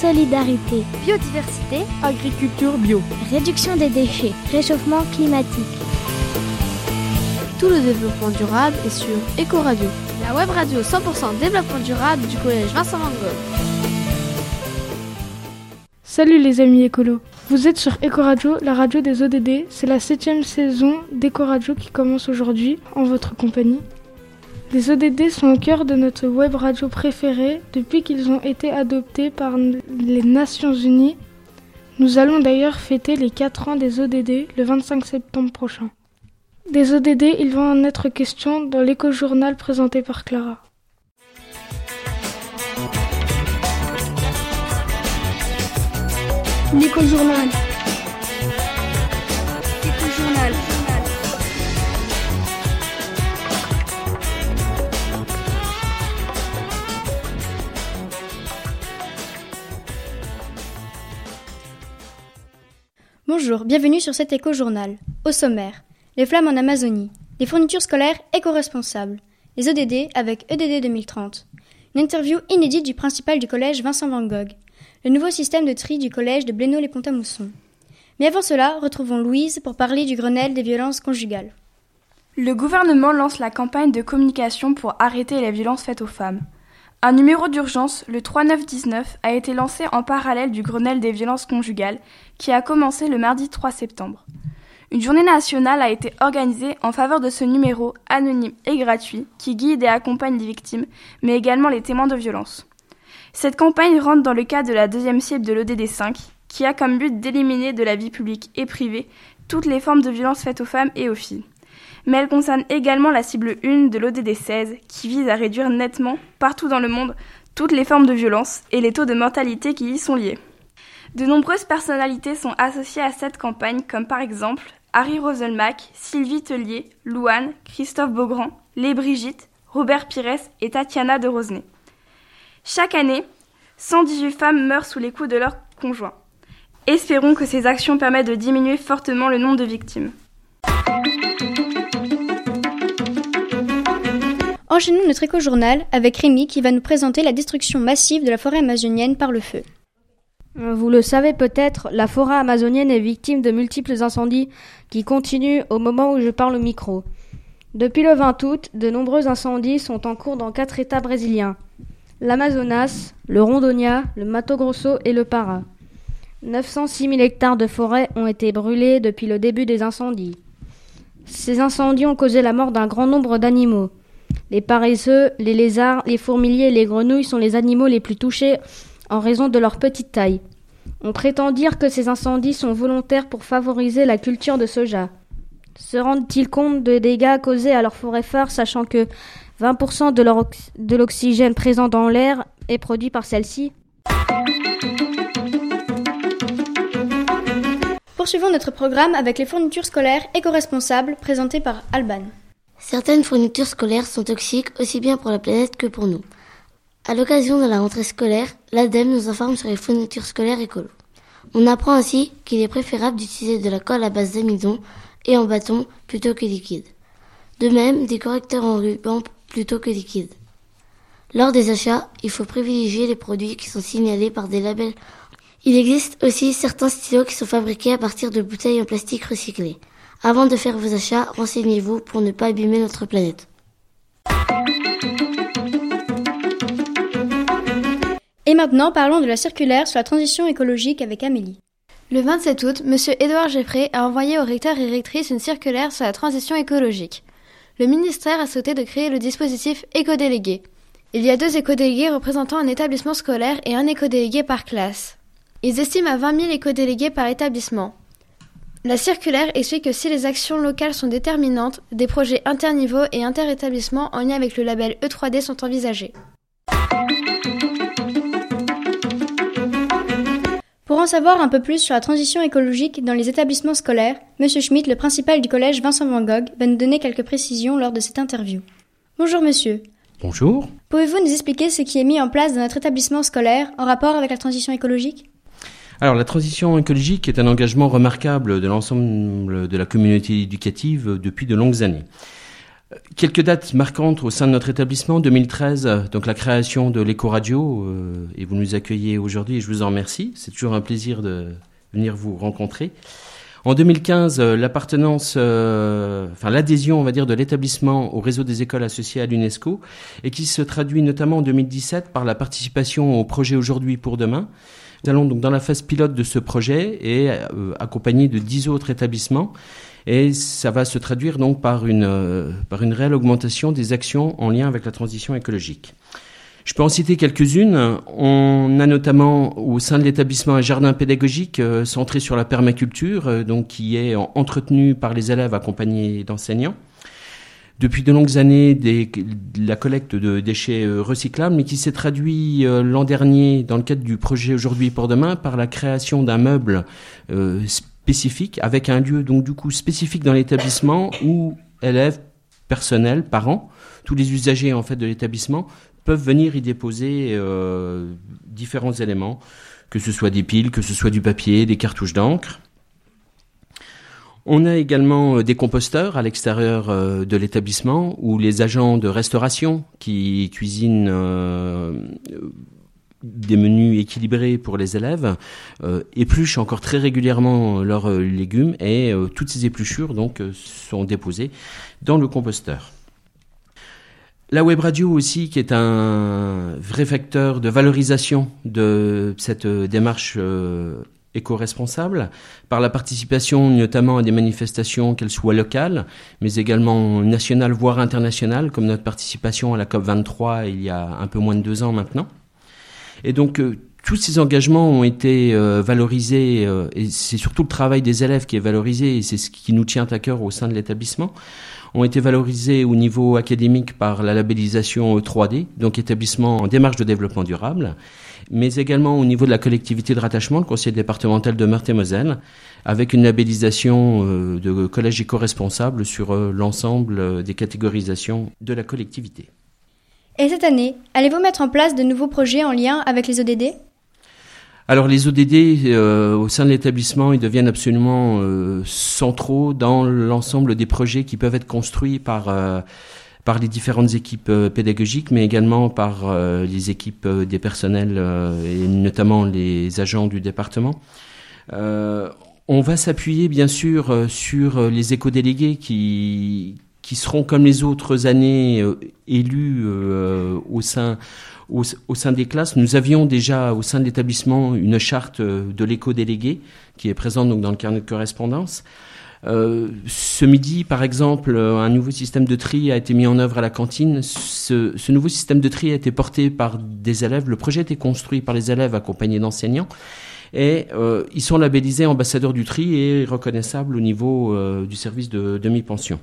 solidarité, biodiversité, agriculture bio, réduction des déchets, réchauffement climatique. Tout le développement durable est sur Ecoradio, la web radio 100% développement durable du collège Vincent Van Gogh. Salut les amis écolos, vous êtes sur Ecoradio, la radio des ODD. C'est la septième saison d'Ecoradio qui commence aujourd'hui en votre compagnie. Les ODD sont au cœur de notre web radio préférée depuis qu'ils ont été adoptés par les Nations Unies. Nous allons d'ailleurs fêter les 4 ans des ODD le 25 septembre prochain. Des ODD, il va en être question dans l'éco-journal présenté par Clara. L'éco-journal. Bonjour, bienvenue sur cet éco-journal. Au sommaire, les flammes en Amazonie, les fournitures scolaires éco-responsables, les ODD avec EDD 2030, une interview inédite du principal du collège Vincent Van Gogh, le nouveau système de tri du collège de blénaud les pont mousson Mais avant cela, retrouvons Louise pour parler du Grenelle des violences conjugales. Le gouvernement lance la campagne de communication pour arrêter les violences faites aux femmes. Un numéro d'urgence, le 3919, a été lancé en parallèle du Grenelle des violences conjugales qui a commencé le mardi 3 septembre. Une journée nationale a été organisée en faveur de ce numéro anonyme et gratuit qui guide et accompagne les victimes, mais également les témoins de violences. Cette campagne rentre dans le cadre de la deuxième cible de l'ODD5, qui a comme but d'éliminer de la vie publique et privée toutes les formes de violences faites aux femmes et aux filles mais elle concerne également la cible 1 de l'ODD 16, qui vise à réduire nettement, partout dans le monde, toutes les formes de violence et les taux de mortalité qui y sont liés. De nombreuses personnalités sont associées à cette campagne, comme par exemple Harry Roselmack, Sylvie Tellier, Louane, Christophe Beaugrand, Lé Brigitte, Robert Pires et Tatiana de Rosenay. Chaque année, 118 femmes meurent sous les coups de leurs conjoints. Espérons que ces actions permettent de diminuer fortement le nombre de victimes. Enchaînons notre éco-journal avec Rémi qui va nous présenter la destruction massive de la forêt amazonienne par le feu. Vous le savez peut-être, la forêt amazonienne est victime de multiples incendies qui continuent au moment où je parle au micro. Depuis le 20 août, de nombreux incendies sont en cours dans quatre États brésiliens l'Amazonas, le Rondonia, le Mato Grosso et le Para. 906 000 hectares de forêt ont été brûlés depuis le début des incendies. Ces incendies ont causé la mort d'un grand nombre d'animaux. Les paresseux, les lézards, les fourmiliers et les grenouilles sont les animaux les plus touchés en raison de leur petite taille. On prétend dire que ces incendies sont volontaires pour favoriser la culture de soja. Se rendent-ils compte des dégâts causés à leur forêt phare, sachant que 20% de l'oxygène présent dans l'air est produit par celle-ci? Poursuivons notre programme avec les fournitures scolaires éco-responsables présentées par Alban. Certaines fournitures scolaires sont toxiques aussi bien pour la planète que pour nous. À l'occasion de la rentrée scolaire, l'ADEME nous informe sur les fournitures scolaires écolo. On apprend ainsi qu'il est préférable d'utiliser de la colle à base d'amidon et en bâton plutôt que liquide. De même, des correcteurs en ruban plutôt que liquide. Lors des achats, il faut privilégier les produits qui sont signalés par des labels. Il existe aussi certains stylos qui sont fabriqués à partir de bouteilles en plastique recyclées. Avant de faire vos achats, renseignez-vous pour ne pas abîmer notre planète. Et maintenant, parlons de la circulaire sur la transition écologique avec Amélie. Le 27 août, M. Édouard Geffré a envoyé aux recteurs et rectrices une circulaire sur la transition écologique. Le ministère a souhaité de créer le dispositif éco-délégué. Il y a deux éco-délégués représentant un établissement scolaire et un éco-délégué par classe. Ils estiment à 20 000 éco-délégués par établissement. La circulaire explique que si les actions locales sont déterminantes, des projets interniveaux et interétablissements en lien avec le label E3D sont envisagés. Pour en savoir un peu plus sur la transition écologique dans les établissements scolaires, M. Schmitt, le principal du collège Vincent Van Gogh, va nous donner quelques précisions lors de cette interview. Bonjour monsieur. Bonjour. Pouvez-vous nous expliquer ce qui est mis en place dans notre établissement scolaire en rapport avec la transition écologique? Alors la transition écologique est un engagement remarquable de l'ensemble de la communauté éducative depuis de longues années. Quelques dates marquantes au sein de notre établissement. 2013, donc la création de l'éco-radio, euh, et vous nous accueillez aujourd'hui et je vous en remercie. C'est toujours un plaisir de venir vous rencontrer. En 2015, euh, l'appartenance, euh, enfin l'adhésion, on va dire, de l'établissement au réseau des écoles associées à l'UNESCO, et qui se traduit notamment en 2017 par la participation au projet Aujourd'hui pour demain. Nous allons donc dans la phase pilote de ce projet et euh, accompagné de dix autres établissements et ça va se traduire donc par une, euh, par une réelle augmentation des actions en lien avec la transition écologique. Je peux en citer quelques-unes. On a notamment au sein de l'établissement un jardin pédagogique euh, centré sur la permaculture, donc qui est entretenu par les élèves accompagnés d'enseignants. Depuis de longues années, la collecte de déchets recyclables, mais qui s'est traduit l'an dernier dans le cadre du projet Aujourd'hui pour demain par la création d'un meuble spécifique, avec un lieu donc du coup spécifique dans l'établissement où élèves, personnel, parents, tous les usagers en fait de l'établissement peuvent venir y déposer euh, différents éléments, que ce soit des piles, que ce soit du papier, des cartouches d'encre. On a également euh, des composteurs à l'extérieur euh, de l'établissement où les agents de restauration qui cuisinent des menus équilibrés pour les élèves, euh, épluchent encore très régulièrement leurs euh, légumes et euh, toutes ces épluchures donc sont déposées dans le composteur. La web radio aussi, qui est un vrai facteur de valorisation de cette démarche éco-responsable, par la participation notamment à des manifestations, qu'elles soient locales, mais également nationales, voire internationales, comme notre participation à la COP 23 il y a un peu moins de deux ans maintenant. Et donc, euh, tous ces engagements ont été euh, valorisés, euh, et c'est surtout le travail des élèves qui est valorisé, et c'est ce qui nous tient à cœur au sein de l'établissement, ont été valorisés au niveau académique par la labellisation 3D, donc établissement en démarche de développement durable, mais également au niveau de la collectivité de rattachement, le conseil départemental de Meurthe-et-Moselle, avec une labellisation de collège éco-responsable sur l'ensemble des catégorisations de la collectivité. Et cette année, allez-vous mettre en place de nouveaux projets en lien avec les ODD alors les ODD euh, au sein de l'établissement, ils deviennent absolument euh, centraux dans l'ensemble des projets qui peuvent être construits par euh, par les différentes équipes pédagogiques, mais également par les équipes des personnels et notamment les agents du département. on va s'appuyer bien sûr sur les éco-délégués qui qui seront comme les autres années euh, élus euh, au sein au, sein des classes. Nous avions déjà au sein de l'établissement une charte euh, de l'éco-délégué qui est présente donc dans le carnet de correspondance. ce midi, par exemple, un nouveau système de tri a été mis en œuvre à la cantine. Ce, ce, nouveau système de tri a été porté par des élèves. Le projet a été construit par les élèves accompagnés d'enseignants. Et ils sont labellisés ambassadeurs du tri et reconnaissables au niveau du service de demi-pension.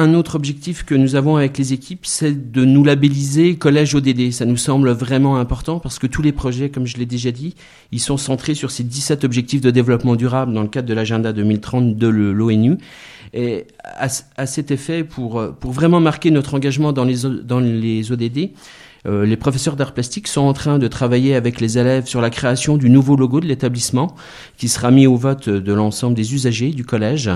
Un autre objectif que nous avons avec les équipes, c'est de nous labelliser collège ODD. Ça nous semble vraiment important parce que tous les projets, comme je l'ai déjà dit, ils sont centrés sur ces 17 objectifs de développement durable dans le cadre de l'agenda 2030 de l'ONU. Et à, cet effet, pour, vraiment marquer notre engagement dans les, dans les ODD, euh, les professeurs d'art plastique sont en train de travailler avec les élèves sur la création du nouveau logo de l'établissement qui sera mis au vote de l'ensemble des usagers du collège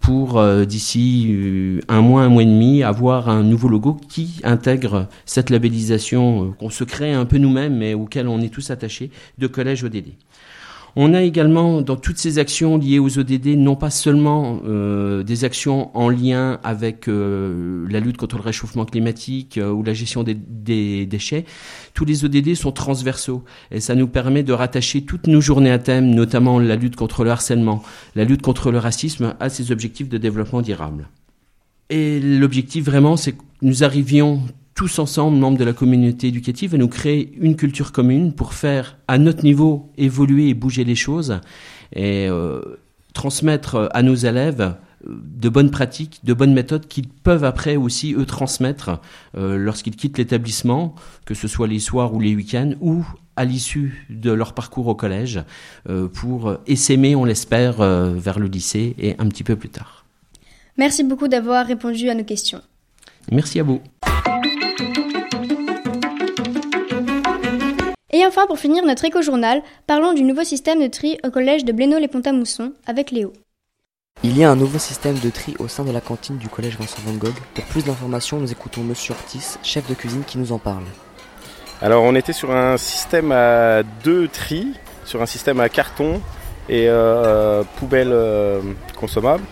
pour euh, d'ici euh, un mois, un mois et demi, avoir un nouveau logo qui intègre cette labellisation qu'on se crée un peu nous-mêmes mais auquel on est tous attachés de collège ODD. On a également dans toutes ces actions liées aux ODD non pas seulement euh, des actions en lien avec euh, la lutte contre le réchauffement climatique euh, ou la gestion des, des, déchets. Tous les ODD sont transversaux et ça nous permet de rattacher toutes nos journées à thème, notamment la lutte contre le harcèlement, la lutte contre le racisme, à ces objectifs de développement durable. Et l'objectif vraiment, c'est que nous arrivions tous ensemble, membres de la communauté éducative, à nous créer une culture commune pour faire à notre niveau évoluer et bouger les choses et euh, transmettre à nos élèves euh, de bonnes pratiques, de bonnes méthodes qu'ils peuvent après aussi eux transmettre euh, lorsqu'ils quittent l'établissement, que ce soit les soirs ou les week-ends, ou à l'issue de leur parcours au collège, pour essaimer, on l'espère, vers le lycée et un petit peu plus tard. Merci beaucoup d'avoir répondu à nos questions. Merci à vous. Et enfin, pour finir notre éco-journal, parlons du nouveau système de tri au collège de Blénaud-les-Pont-à-Mousson avec Léo. Il y a un nouveau système de tri au sein de la cantine du collège Vincent Van Gogh. Pour plus d'informations, nous écoutons Monsieur Ortiz, chef de cuisine, qui nous en parle. Alors on était sur un système à deux tris, sur un système à carton et euh, poubelle euh, consommable.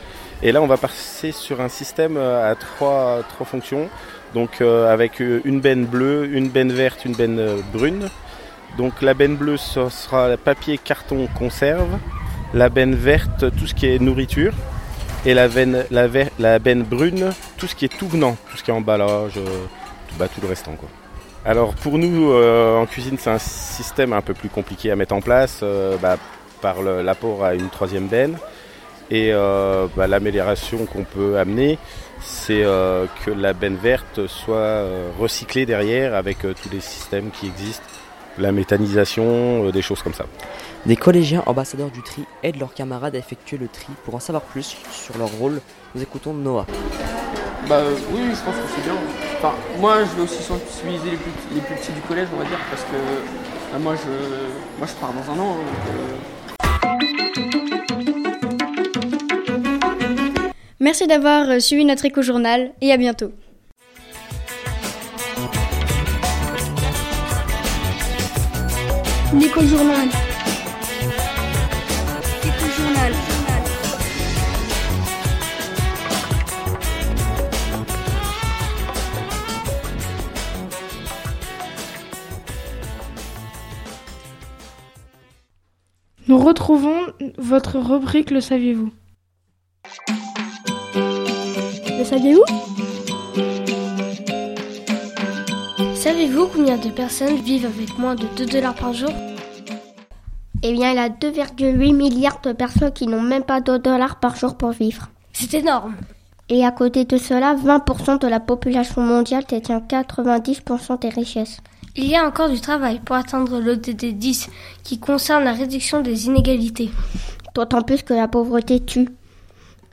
Et là on va passer sur un système à trois, trois fonctions, donc euh, avec une benne bleue, une benne verte, une benne euh, brune. Donc la benne bleue ce sera papier, carton, conserve la benne verte, tout ce qui est nourriture, et la, veine, la, benne brune, tout ce qui est tout venant, tout ce qui est emballage, euh, tout, bah, tout le restant. Quoi. Alors pour nous, euh, en cuisine, c'est un système un peu plus compliqué à mettre en place euh, bah, par l'apport à une troisième benne. Et euh, bah, l'amélioration qu'on peut amener, c'est euh, que la benne verte soit euh, recyclée derrière avec tous les systèmes qui existent, la méthanisation, des choses comme ça. Des collégiens ambassadeurs du tri aident leurs camarades à effectuer le tri. Pour en savoir plus sur leur rôle, nous écoutons Noah. Bah oui, je pense que c'est bien. Enfin, moi, je vais aussi sensibiliser les plus, les plus petits du collège, on va dire, parce que bah, moi, je, moi, je pars dans un an. Donc, Merci d'avoir suivi notre éco-journal et à bientôt. L'éco-journal. Éco-journal. Nous retrouvons votre rubrique Le saviez-vous? Le saviez-vous? Savez-vous combien de personnes vivent avec moins de 2 dollars par jour? Eh bien, il y a 2,8 milliards de personnes qui n'ont même pas 2 dollars par jour pour vivre. C'est énorme Et à côté de cela, 20% de la population mondiale détient 90% des richesses. Il y a encore du travail pour atteindre l'ODD 10 qui concerne la réduction des inégalités. D'autant plus que la pauvreté tue.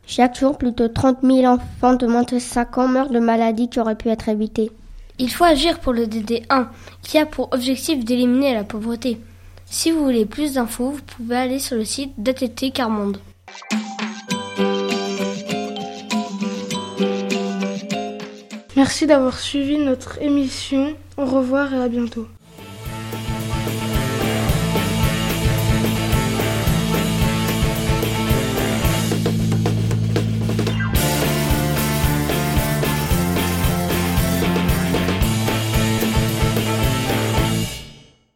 Chaque jour, plus de 30 000 enfants de moins de 5 ans meurent de maladies qui auraient pu être évitées. Il faut agir pour le DD1 qui a pour objectif d'éliminer la pauvreté. Si vous voulez plus d'infos, vous pouvez aller sur le site d'ATT Carmonde. Merci d'avoir suivi notre émission. Au revoir et à bientôt.